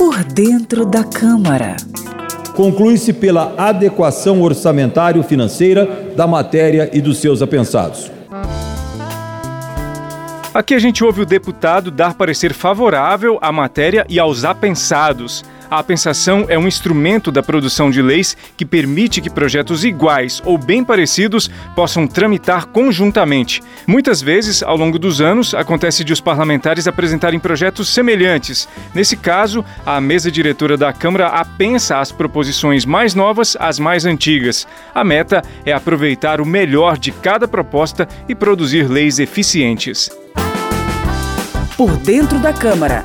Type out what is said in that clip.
Por dentro da Câmara. Conclui-se pela adequação orçamentário-financeira da matéria e dos seus apensados. Aqui a gente ouve o deputado dar parecer favorável à matéria e aos apensados. A apensação é um instrumento da produção de leis que permite que projetos iguais ou bem parecidos possam tramitar conjuntamente. Muitas vezes, ao longo dos anos, acontece de os parlamentares apresentarem projetos semelhantes. Nesse caso, a mesa diretora da Câmara apensa as proposições mais novas às mais antigas. A meta é aproveitar o melhor de cada proposta e produzir leis eficientes. Por dentro da Câmara.